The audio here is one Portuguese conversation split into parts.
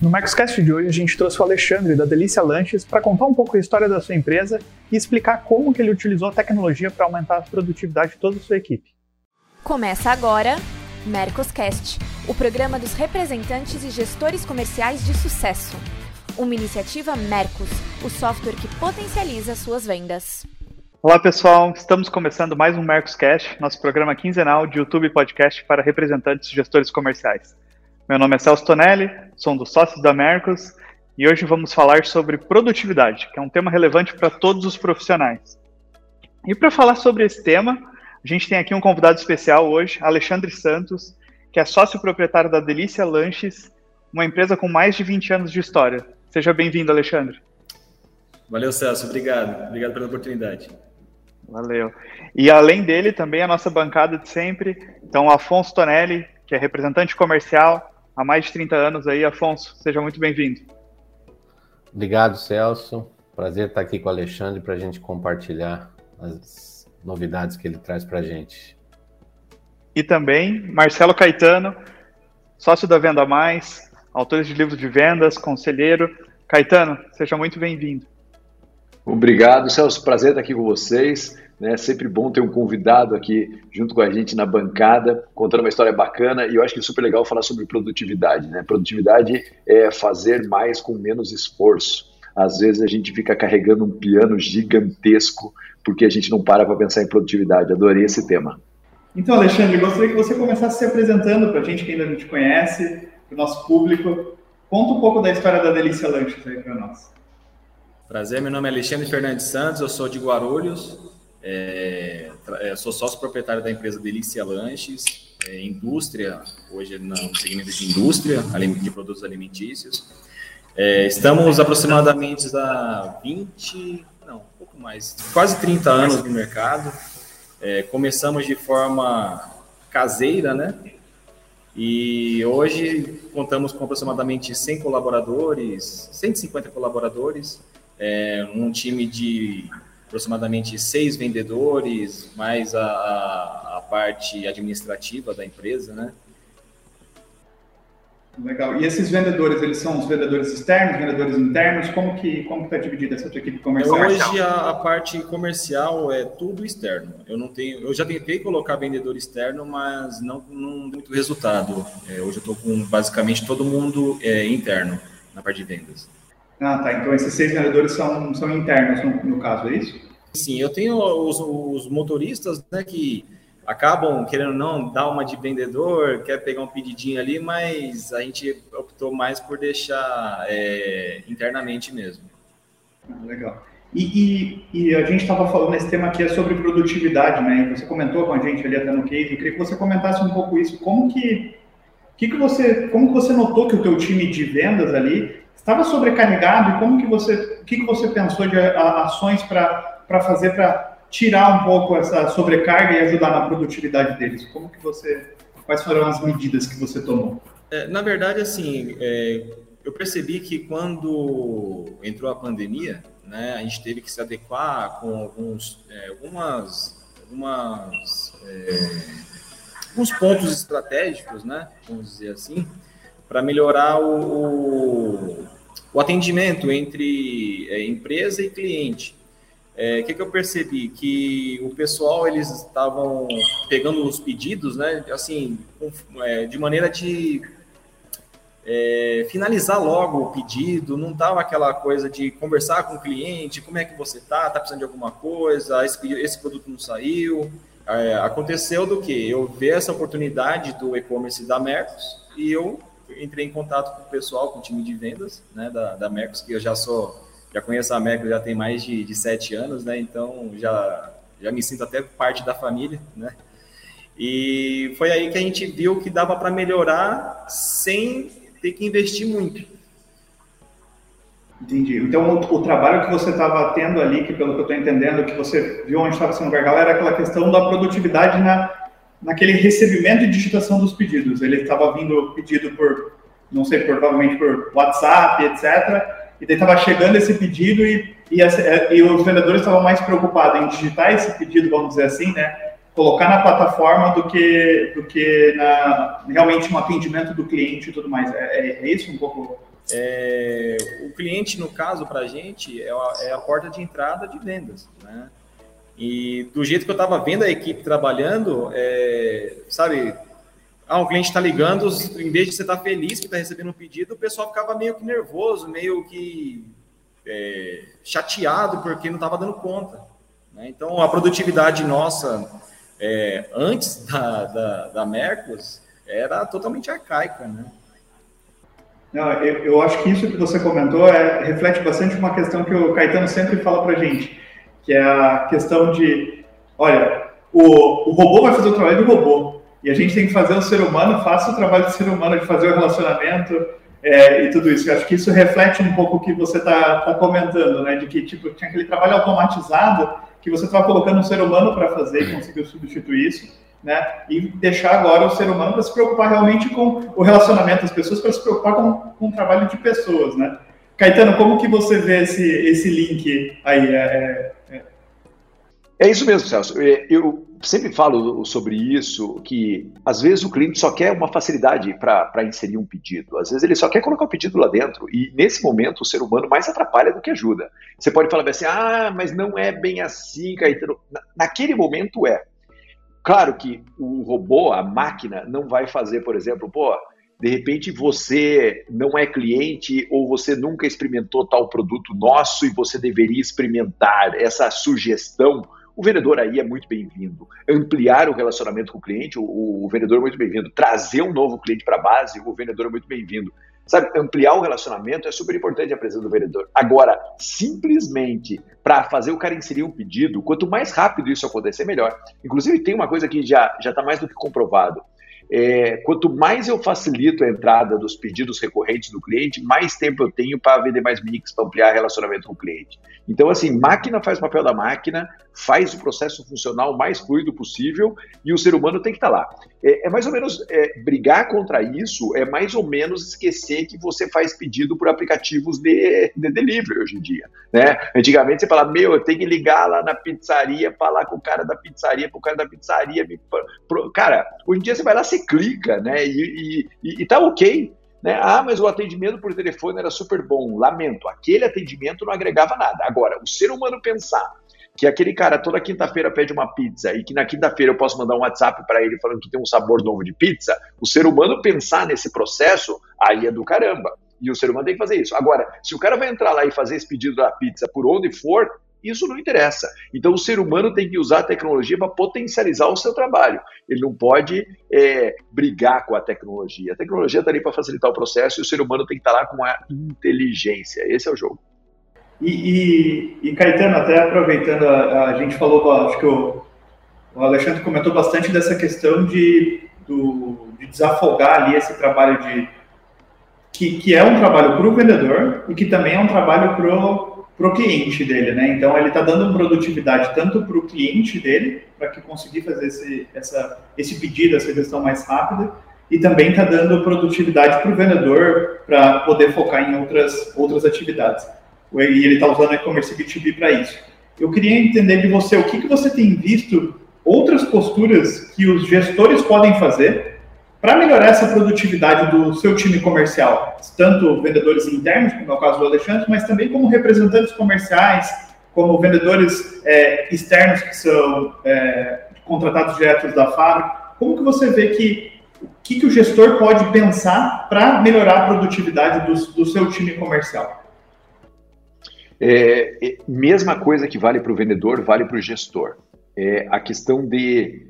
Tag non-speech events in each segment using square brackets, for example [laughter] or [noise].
No Marcoscast de hoje, a gente trouxe o Alexandre da Delícia Lanches para contar um pouco a história da sua empresa e explicar como que ele utilizou a tecnologia para aumentar a produtividade de toda a sua equipe. Começa agora Mercoscast, o programa dos representantes e gestores comerciais de sucesso. Uma iniciativa Mercos, o software que potencializa suas vendas. Olá pessoal, estamos começando mais um Mercoscast, nosso programa quinzenal de YouTube podcast para representantes e gestores comerciais. Meu nome é Celso Tonelli, sou um dos sócios da Mercos e hoje vamos falar sobre produtividade, que é um tema relevante para todos os profissionais. E para falar sobre esse tema, a gente tem aqui um convidado especial hoje, Alexandre Santos, que é sócio proprietário da Delícia Lanches, uma empresa com mais de 20 anos de história. Seja bem-vindo, Alexandre. Valeu, Celso. Obrigado. Obrigado pela oportunidade. Valeu. E além dele, também a nossa bancada de sempre. Então, Afonso Tonelli, que é representante comercial, há mais de 30 anos aí. Afonso, seja muito bem-vindo. Obrigado, Celso. Prazer estar aqui com o Alexandre para a gente compartilhar as novidades que ele traz para a gente. E também Marcelo Caetano, sócio da Venda Mais, autor de livros de vendas, conselheiro. Caetano, seja muito bem-vindo. Obrigado, Celso. Prazer estar aqui com vocês. Né? Sempre bom ter um convidado aqui junto com a gente na bancada, contando uma história bacana. E eu acho que é super legal falar sobre produtividade. Né? Produtividade é fazer mais com menos esforço. Às vezes a gente fica carregando um piano gigantesco porque a gente não para para pensar em produtividade. Adorei esse tema. Então, Alexandre, gostaria que você começasse se apresentando para a gente que ainda não te conhece, para o nosso público. Conta um pouco da história da Delícia Lanches aí para nós. Prazer, meu nome é Alexandre Fernandes Santos, eu sou de Guarulhos, é, é, sou sócio proprietário da empresa Delícia Lanches, é, indústria, hoje no segmento de indústria, de produtos alimentícios. É, estamos aproximadamente há 20, não, um pouco mais, quase 30 anos no mercado. É, começamos de forma caseira, né? E hoje contamos com aproximadamente 100 colaboradores, 150 colaboradores, é, um time de aproximadamente seis vendedores, mais a, a, parte administrativa da empresa, né? Legal. E esses vendedores, eles são os vendedores externos, vendedores internos? Como que como está dividida essa tua equipe comercial? Hoje a, a, parte comercial é tudo externo. Eu não tenho, eu já tentei colocar vendedor externo, mas não não muito resultado. É, hoje eu estou com basicamente todo mundo é, interno na parte de vendas. Ah, tá. Então esses seis vendedores são, são internos no, no caso, é isso? Sim, eu tenho os, os, motoristas né, que acabam querendo não dar uma de vendedor, quer pegar um pedidinho ali, mas a gente optou mais por deixar é, internamente mesmo. Ah, legal. E, e, e, a gente estava falando nesse tema aqui é sobre produtividade, né? Você comentou com a gente ali até no case, eu queria que você comentasse um pouco isso. Como que, que, que você, como que você notou que o teu time de vendas ali estava sobrecarregado e como que você, o que, que você pensou de ações para fazer para tirar um pouco essa sobrecarga e ajudar na produtividade deles? Como que você, quais foram as medidas que você tomou? É, na verdade, assim, é, eu percebi que quando entrou a pandemia, né, a gente teve que se adequar com alguns, é, algumas, algumas é, alguns pontos estratégicos, né, vamos dizer assim, para melhorar o, o atendimento entre é, empresa e cliente. O é, que, que, eu percebi? Que o pessoal, eles estavam pegando os pedidos, né, assim, é, de maneira de é, finalizar logo o pedido, não tava aquela coisa de conversar com o cliente, como é que você tá, tá precisando de alguma coisa, esse, esse produto não saiu. É, aconteceu do que? Eu vi essa oportunidade do e-commerce da Mercos e eu entrei em contato com o pessoal, com o time de vendas né, da, da Mercos, que eu já sou, já conheço a Mercos já tem mais de, de sete anos, né? Então já, já me sinto até parte da família, né? E foi aí que a gente viu que dava para melhorar sem ter que investir muito. Entendi. Então, o, o trabalho que você estava tendo ali, que pelo que eu estou entendendo, que você viu onde estava sendo gargalo, era aquela questão da produtividade na, naquele recebimento e digitação dos pedidos. Ele estava vindo pedido por, não sei, provavelmente por WhatsApp, etc. E daí estava chegando esse pedido e, e, e os vendedores estavam mais preocupados em digitar esse pedido, vamos dizer assim, né? Colocar na plataforma do que, do que na, realmente um atendimento do cliente e tudo mais. É, é, é isso um pouco é, o cliente, no caso, para a gente, é a, é a, porta de entrada de vendas. Né? E do jeito que eu estava vendo a equipe trabalhando, é, sabe, ah, o cliente está ligando, em vez de você estar tá feliz que está recebendo um pedido, o pessoal ficava meio que nervoso, meio que é, chateado porque não estava dando conta. Né? Então, a produtividade nossa é, antes da, da, da Mercos era totalmente arcaica, né? Não, eu, eu, acho que isso que você comentou é, reflete bastante uma questão que o Caetano sempre fala para gente, que é a questão de, olha, o, o robô vai fazer o trabalho do robô e a gente tem que fazer o ser humano faça o trabalho do ser humano de fazer o relacionamento é, e tudo isso. Eu acho que isso reflete um pouco o que você está tá comentando, né, de que tipo tinha aquele trabalho automatizado que você estava colocando um ser humano para fazer e conseguiu substituir isso né? E deixar agora o ser humano para se preocupar realmente com o relacionamento das pessoas, para se preocupar com, com o trabalho de pessoas, né? Caetano, como que você vê esse, esse link aí? É, é... isso mesmo, Celso. É, eu sempre falo sobre isso, que às vezes o cliente só quer uma facilidade para inserir um pedido. Às vezes ele só quer colocar o pedido lá dentro. E nesse momento o ser humano mais atrapalha do que ajuda. Você pode falar assim, ah, mas não é bem assim, Caetano. Naquele momento é. Claro que o robô, a máquina, não vai fazer, por exemplo, pô, de repente você não é cliente ou você nunca experimentou tal produto nosso e você deveria experimentar essa sugestão. O vendedor aí é muito bem-vindo. Ampliar o relacionamento com o cliente, o, o vendedor é muito bem-vindo. Trazer um novo cliente para a base, o vendedor é muito bem-vindo. Sabe, ampliar o relacionamento é super importante a presença do vendedor. Agora, simplesmente para fazer o cara inserir um pedido, quanto mais rápido isso acontecer, melhor. Inclusive, tem uma coisa que já está mais do que comprovado. É, quanto mais eu facilito a entrada dos pedidos recorrentes do cliente, mais tempo eu tenho para vender mais mix, para ampliar relacionamento com o cliente. Então, assim, máquina faz o papel da máquina, faz o processo funcionar o mais fluido possível e o ser humano tem que estar tá lá. É, é, mais ou menos é, brigar contra isso, é mais ou menos esquecer que você faz pedido por aplicativos de, de delivery hoje em dia. Né? Antigamente você fala, meu, eu tenho que ligar lá na pizzaria, falar com o cara da pizzaria, para o cara da pizzaria. Me... Cara, hoje em dia você vai lá, você clica, né? E, e, e tá ok. Né? Ah, mas o atendimento por telefone era super bom. Lamento, aquele atendimento não agregava nada. Agora, o ser humano pensar que aquele cara toda quinta-feira pede uma pizza e que na quinta-feira eu posso mandar um WhatsApp para ele falando que tem um sabor novo de pizza, o ser humano pensar nesse processo, aí é do caramba. E o ser humano tem que fazer isso. Agora, se o cara vai entrar lá e fazer esse pedido da pizza por onde for, isso não interessa. Então, o ser humano tem que usar a tecnologia para potencializar o seu trabalho. Ele não pode é, brigar com a tecnologia. A tecnologia está ali para facilitar o processo e o ser humano tem que estar tá lá com a inteligência. Esse é o jogo. E, e, e Caetano, até aproveitando, a, a, gente falou, acho que o, o Alexandre comentou bastante dessa questão de, do, de desafogar ali esse trabalho de. Que, que é um trabalho para o vendedor e que também é um trabalho para o cliente dele, né? Então ele está dando produtividade tanto para o cliente dele, para que conseguir fazer esse, essa, esse pedido, essa gestão mais rápida, e também está dando produtividade para o vendedor para poder focar em outras, outras atividades. E ele está usando e-commerce B2B para isso. Eu queria entender de você o que, que você tem visto outras posturas que os gestores podem fazer para melhorar essa produtividade do seu time comercial, tanto vendedores internos, como é o caso do Alexandre, mas também como representantes comerciais, como vendedores é, externos que são é, contratados diretos da fábrica, como que você vê que o que, que o gestor pode pensar para melhorar a produtividade do, do seu time comercial? É, é mesma coisa que vale para o vendedor, vale para o gestor. É a questão de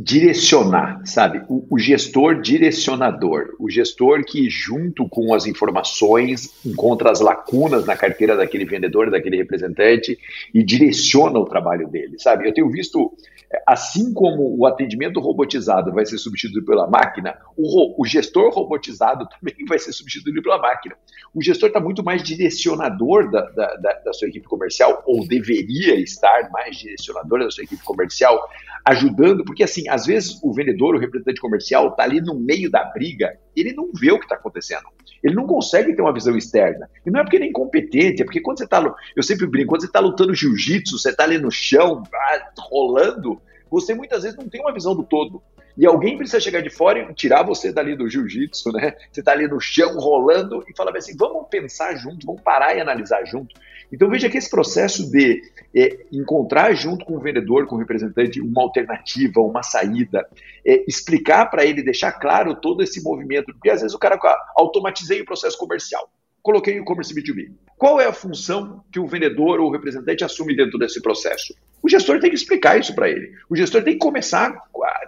direcionar, sabe? O, o, gestor direcionador, o gestor que, junto com as informações, encontra as lacunas na carteira daquele vendedor, daquele representante e direciona o trabalho dele, sabe? Eu tenho visto, assim como o atendimento robotizado vai ser substituído pela máquina, o, o gestor robotizado [laughs] também vai ser substituído pela máquina. O gestor está muito mais direcionador da, da, da, da sua equipe comercial, ou deveria estar mais direcionador da sua equipe comercial, ajudando, porque assim, às vezes o vendedor, o representante comercial, está ali no meio da briga, ele não vê o que está acontecendo. Ele não consegue ter uma visão externa. E não é porque ele é incompetente, é porque quando você está. Eu sempre brinco, quando você está lutando jiu-jitsu, você está ali no chão, ah, rolando, Você muitas vezes não tem uma visão do todo. E alguém precisa chegar de fora e tirar você dali do jiu-jitsu, né? Você está ali no chão rolando e falar assim: vamos pensar junto, vamos parar e analisar junto. Então veja que esse processo de é, encontrar junto com o vendedor, com o representante, uma alternativa, uma saída, é, explicar para ele, deixar claro todo esse movimento, porque às vezes o cara automatizei o processo comercial coloquei o e-commerce B2B. Qual é a função que o vendedor ou o representante assume dentro desse processo? O gestor tem que explicar isso para ele. O gestor tem que começar,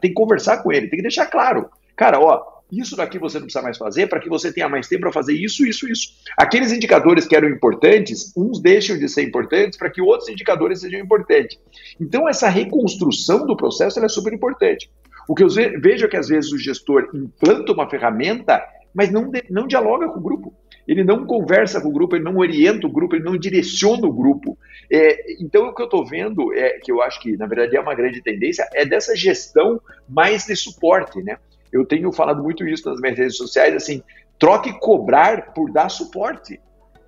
tem que conversar com ele, tem que deixar claro. Cara, ó, isso daqui você não precisa mais fazer para que você tenha mais tempo para fazer isso, isso, isso. Aqueles indicadores que eram importantes, uns deixam de ser importantes para que outros indicadores sejam importantes. Então, essa reconstrução do processo é super importante. O que eu vejo é que às vezes o gestor implanta uma ferramenta, mas não, não dialoga com o grupo ele não conversa com o grupo, ele não orienta o grupo, ele não direciona o grupo. É, então, o que eu estou vendo, é que eu acho que, na verdade, é uma grande tendência, é dessa gestão mais de suporte, né? Eu tenho falado muito isso nas minhas redes sociais, assim, troque cobrar por dar suporte.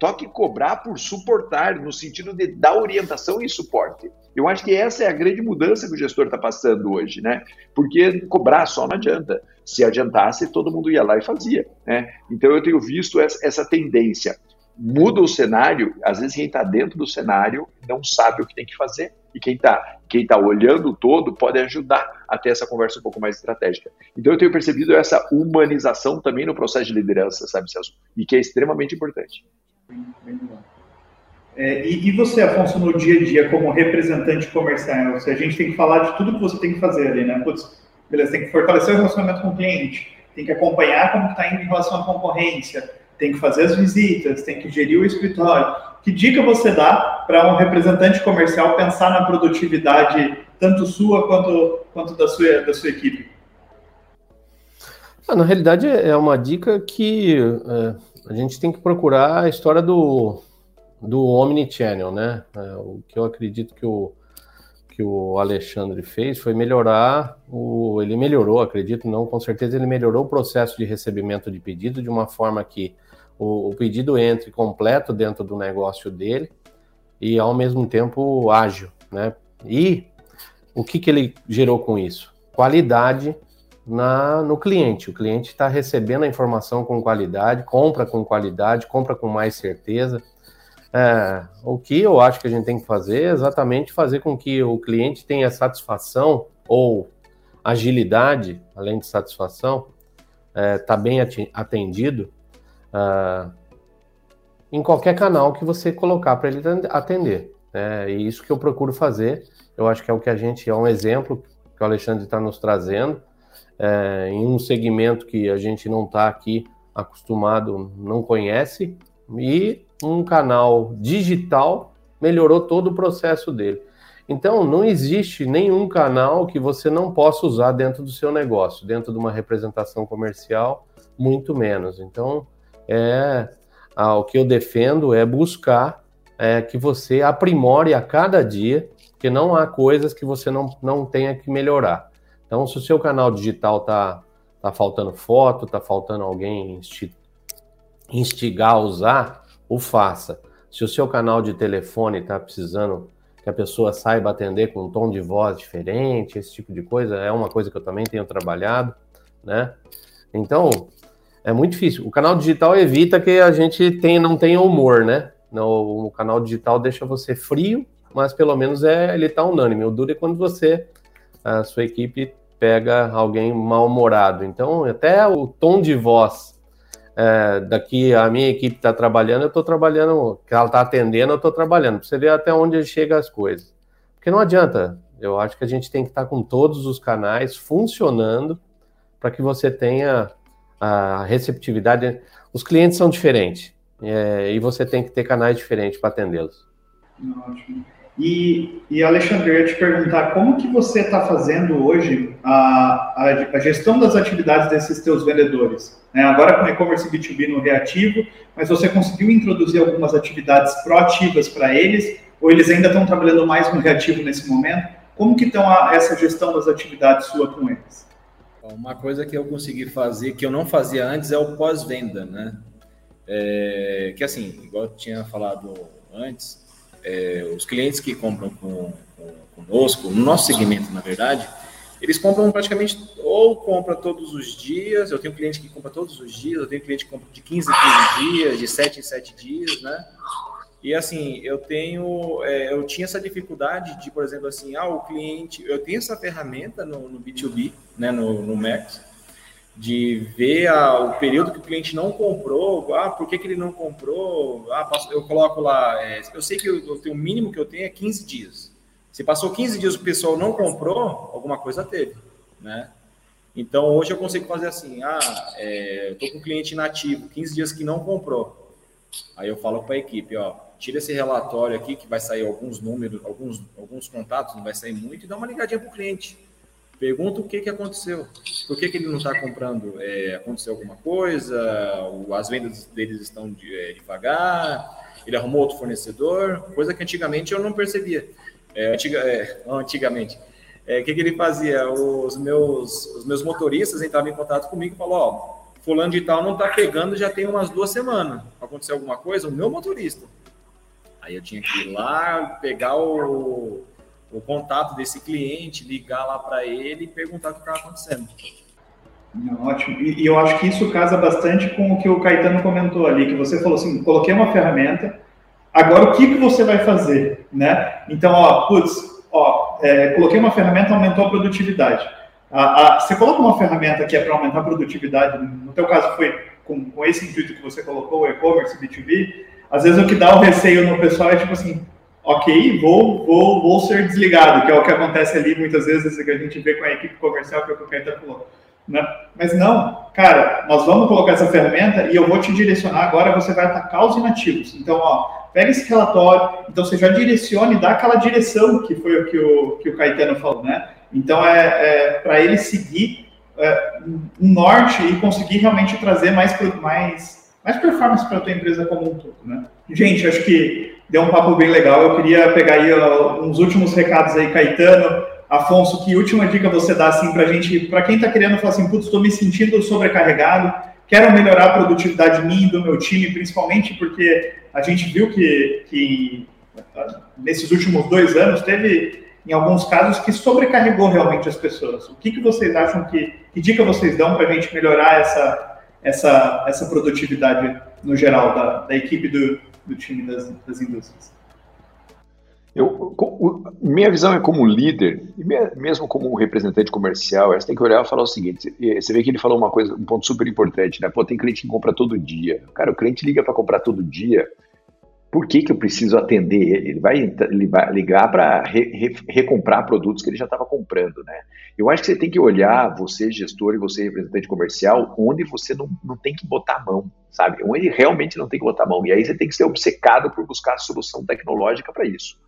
Toque cobrar por suportar, no sentido de dar orientação e suporte. Eu acho que essa é a grande mudança que o gestor está passando hoje, né? Porque cobrar só não adianta. Se adiantasse, todo mundo ia lá e fazia, né? Então eu tenho visto essa, tendência. Muda o cenário, às vezes quem está dentro do cenário não sabe o que tem que fazer. E quem está quem tá olhando o todo pode ajudar a ter essa conversa um pouco mais estratégica. Então eu tenho percebido essa humanização também no processo de liderança, sabe, Celso? E que é extremamente importante. É, e, e, você, Afonso, no dia a dia, como representante comercial, se a gente tem que falar de tudo que você tem que fazer ali, né? Putz, beleza, tem que fortalecer o relacionamento com o cliente, tem que acompanhar como está indo em relação à concorrência, tem que fazer as visitas, tem que gerir o escritório. Que dica você dá para um representante comercial pensar na produtividade, tanto sua quanto, quanto da, sua, da sua equipe? Ah, na realidade, é uma dica que é, a gente tem que procurar a história do, do Omnichannel, né? É, o que eu acredito que o, que o Alexandre fez foi melhorar o. Ele melhorou, acredito, não, com certeza ele melhorou o processo de recebimento de pedido de uma forma que o, o pedido entre completo dentro do negócio dele e ao mesmo tempo ágil, né? E o que, que ele gerou com isso? Qualidade na, no cliente. O cliente está recebendo a informação com qualidade, compra com qualidade, compra com mais certeza. É, o que eu acho que a gente tem que fazer é exatamente fazer com que o cliente tenha satisfação ou agilidade, além de satisfação, está é, tá bem atendido uh, em qualquer canal que você colocar para ele atender. É, e isso que eu procuro fazer, eu acho que é o que a gente, é um exemplo que o Alexandre está nos trazendo, é, em um segmento que a gente não está aqui acostumado, não conhece, e um canal digital melhorou todo o processo dele. Então, não existe nenhum canal que você não possa usar dentro do seu negócio, dentro de uma representação comercial, muito menos. Então, é ah, o que eu defendo é buscar é, que você aprimore a cada dia, que não há coisas que você não, não tenha que melhorar. Então, se o seu canal digital tá, tá faltando foto, tá faltando alguém instigar a usar, o faça. Se o seu canal de telefone está precisando que a pessoa saiba atender com um tom de voz diferente, esse tipo de coisa, é uma coisa que eu também tenho trabalhado, né? Então, é muito difícil. O canal digital evita que a gente tenha, não tenha humor, né? No, o canal digital deixa você frio, mas pelo menos é, ele está unânime. O duro é quando você, a sua equipe pega alguém mal-humorado. Então, até o tom de voz é, daqui a minha equipe está trabalhando, eu estou trabalhando, que ela está atendendo, eu estou trabalhando, para você ver até onde chega as coisas. Porque não adianta, eu acho que a gente tem que estar tá com todos os canais funcionando para que você tenha a receptividade. Os clientes são diferentes é, e você tem que ter canais diferentes para atendê-los. Ótimo. E, e Alexandre, eu ia te perguntar como que você está fazendo hoje a, a, a, gestão das atividades desses teus vendedores? Né? Agora com e-commerce B2B no reativo, mas você conseguiu introduzir algumas atividades proativas para eles ou eles ainda estão trabalhando mais no reativo nesse momento? Como que estão essa gestão das atividades sua com eles? Uma coisa que eu consegui fazer, que eu não fazia antes, é o pós-venda, né? É, que assim, igual eu tinha falado antes, é, os clientes que compram com, com, conosco, no nosso segmento, na verdade, eles compram praticamente, ou compra todos os dias, eu tenho cliente que compra todos os dias, eu tenho cliente que compra de 15 em 15 dias, de 7 em 7 dias, né? E assim, eu tenho, é, eu tinha essa dificuldade de, por exemplo, assim, ah, o cliente, eu tenho essa ferramenta no, no B2B, né, no, no Max, de ver a, o período que o cliente não comprou, ah, por que, que ele não comprou, ah, eu coloco lá, é, eu sei que eu, eu tenho, o mínimo que eu tenho é 15 dias. Se passou 15 dias o pessoal não comprou, alguma coisa teve, né? Então, hoje eu consigo fazer assim, ah, é, eu tô com um cliente inativo, 15 dias que não comprou. Aí eu falo para a equipe, ó, tira esse relatório aqui que vai sair alguns números, alguns, alguns contatos, não vai sair muito, e dá uma ligadinha para o cliente. Pergunta o que, que aconteceu. Por que, que ele não está comprando? É, aconteceu alguma coisa? As vendas deles estão de, é, devagar? Ele arrumou outro fornecedor? Coisa que antigamente eu não percebia. É, antiga, é, antigamente. É, o que, que ele fazia? Os meus, os meus motoristas entravam em contato comigo e falavam, ó, fulano de tal não está pegando já tem umas duas semanas. Aconteceu alguma coisa? O meu motorista. Aí eu tinha que ir lá, pegar o, o contato desse cliente, ligar lá para ele e perguntar o que estava acontecendo. Ótimo. E, e, eu acho que isso casa bastante com o que o Caetano comentou ali, que você falou assim, coloquei uma ferramenta, agora o que, que você vai fazer, né? Então, ó, putz, ó, é, coloquei uma ferramenta, aumentou a produtividade. A, a, você coloca uma ferramenta que é para aumentar a produtividade, no teu caso foi com, com esse intuito que você colocou, o e-commerce, B2B, às vezes o que dá o receio no pessoal é tipo assim, ok, vou, vou, vou ser desligado, que é o que acontece ali muitas vezes, que a gente vê com a equipe comercial, que é o que o Caetano falou. Né? Mas não, cara, nós vamos colocar essa ferramenta e eu vou te direcionar agora, você vai atacar os inativos. Então, ó, pega esse relatório, então você já direciona e dá aquela direção que foi o que o, que o Caetano falou, né? Então, é, é para ele seguir é, um norte e conseguir realmente trazer mais, mais mais performance para a tua empresa como um todo, né? Gente, acho que deu um papo bem legal. Eu queria pegar aí uns últimos recados aí, Caetano, Afonso, que última dica você dá assim para gente, para quem está querendo falar assim, putz, estou me sentindo sobrecarregado, quero melhorar a produtividade minha e do meu time, principalmente porque a gente viu que, que uh, nesses últimos dois anos teve em alguns casos que sobrecarregou realmente as pessoas. O que, que vocês acham que, que dica vocês dão para a gente melhorar essa essa, essa produtividade no geral da, da equipe do, do time das, das indústrias? Eu, minha visão é como líder, e mesmo como representante comercial, você tem que olhar e falar o seguinte: você vê que ele falou uma coisa, um ponto super importante, né? Pô, tem cliente que compra todo dia. Cara, o cliente liga para comprar todo dia por que, que eu preciso atender ele? Ele vai, ele vai ligar para re, re, recomprar produtos que ele já estava comprando, né? Eu acho que você tem que olhar, você gestor e você representante comercial, onde você não, não tem que botar a mão, sabe? Onde realmente não tem que botar a mão. E aí você tem que ser obcecado por buscar solução tecnológica para isso.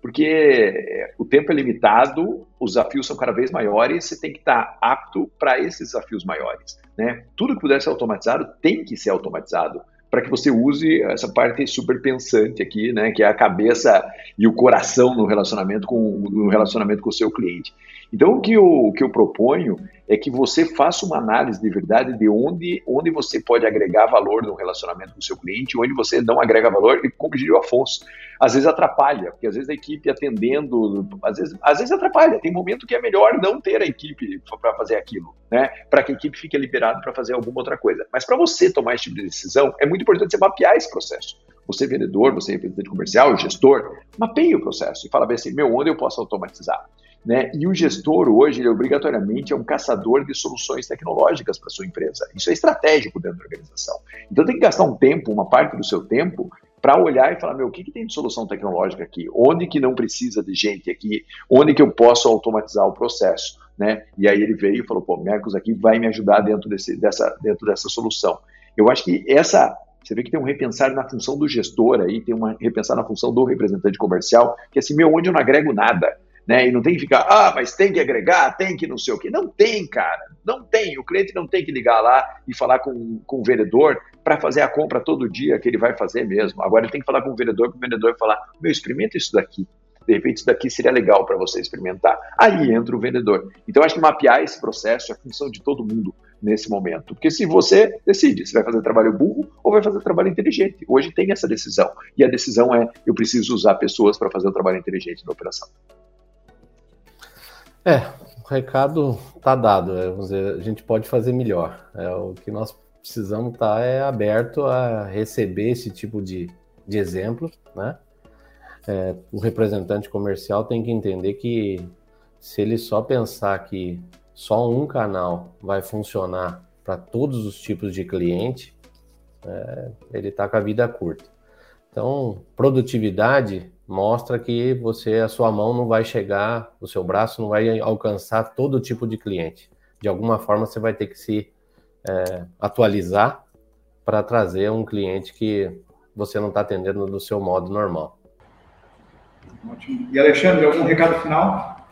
Porque é, o tempo é limitado, os desafios são cada vez maiores, você tem que estar apto para esses desafios maiores. Né? Tudo que puder ser automatizado tem que ser automatizado para que você use essa parte super pensante aqui, né, que é a cabeça e o coração no relacionamento com no relacionamento com o seu cliente. Então o que eu, o que eu proponho é que você faça uma análise de verdade de onde, onde você pode agregar valor no relacionamento com o seu cliente, onde você não agrega valor, e como diria o Afonso, às vezes atrapalha, porque às vezes a equipe atendendo, às vezes, às vezes atrapalha, tem momento que é melhor não ter a equipe para fazer aquilo, né? Para que a equipe fique liberada para fazer alguma outra coisa. Mas para você tomar esse tipo de decisão, é muito importante você mapear esse processo. Você vendedor, você representante comercial, gestor, mapeie o processo e fala bem assim, meu, onde eu posso automatizar? Né? E o gestor hoje, ele obrigatoriamente é um caçador de soluções tecnológicas para sua empresa. Isso é estratégico dentro da organização. Então tem que gastar um tempo, uma parte do seu tempo, para olhar e falar, meu, o que, que tem de solução tecnológica aqui? Onde que não precisa de gente aqui? Onde que eu posso automatizar o processo? Né? E aí ele veio e falou, pô, Mercos aqui vai me ajudar dentro, desse, dessa, dentro dessa solução. Eu acho que essa você vê que tem um repensar na função do gestor aí, tem um repensar na função do representante comercial, que é assim, meu, onde eu não agrego nada né? E não tem que ficar, ah, mas tem que agregar, tem que não sei o quê. Não tem, cara. Não tem. O cliente não tem que ligar lá e falar com, com o vendedor para fazer a compra todo dia que ele vai fazer mesmo. Agora ele tem que falar com o vendedor, para o vendedor falar, meu, experimenta isso daqui. de repente isso daqui seria legal para você experimentar. Aí entra o vendedor. Então acho que mapear esse processo é a função de todo mundo nesse momento. Porque se você decide se vai fazer trabalho burro ou vai fazer trabalho inteligente. Hoje tem essa decisão. E a decisão é: eu preciso usar pessoas para fazer o trabalho inteligente na operação. É, o recado está dado. É, vamos dizer, a gente pode fazer melhor. É, o que nós precisamos estar tá, é aberto a receber esse tipo de, de exemplo, né? É, o representante comercial tem que entender que se ele só pensar que só um canal vai funcionar para todos os tipos de cliente, é, ele está com a vida curta. Então, produtividade mostra que você, a sua mão não vai chegar, o seu braço não vai alcançar todo tipo de cliente. De alguma forma, você vai ter que se é, atualizar para trazer um cliente que você não está atendendo do seu modo normal. Ótimo. E Alexandre, algum recado final?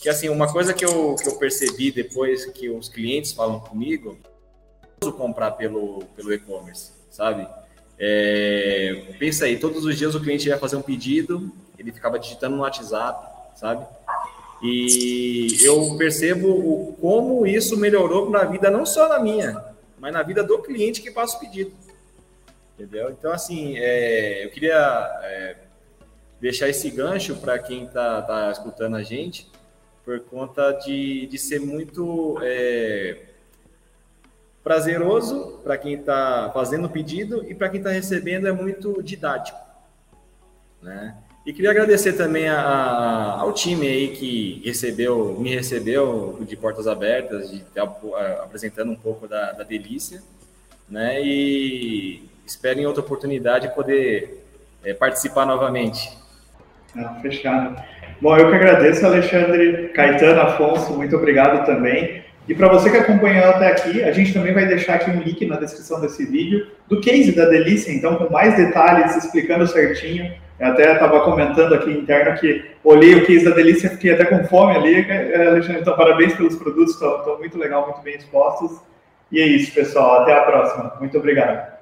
que assim, uma coisa que eu, que eu percebi depois que os clientes falam comigo, eu comprar pelo, pelo e-commerce, sabe? É, pensa aí, todos os dias o cliente ia fazer um pedido, ele ficava digitando no WhatsApp, sabe? E eu percebo o, como isso melhorou na vida, não só na minha, mas na vida do cliente que passa o pedido. Entendeu? Então, assim, é, eu queria é, deixar esse gancho para quem está tá escutando a gente, por conta de, de ser muito é, prazeroso para quem está fazendo o pedido e para quem está recebendo é muito didático. Né? E queria agradecer também a, a, ao time aí que recebeu, me recebeu de portas abertas, de estar apresentando um pouco da, da delícia, né? E espero em outra oportunidade poder é, participar novamente. Ah, fechado. Bom, eu que agradeço, Alexandre, Caetano, Afonso, muito obrigado também. E para você que acompanhou até aqui, a gente também vai deixar aqui um link na descrição desse vídeo do case da Delícia, então com mais detalhes, explicando certinho. Eu até estava comentando aqui interno que olhei o case da Delícia, fiquei até com fome ali, Alexandre, então parabéns pelos produtos, estão muito legal, muito bem expostos. E é isso, pessoal, até a próxima. Muito obrigado.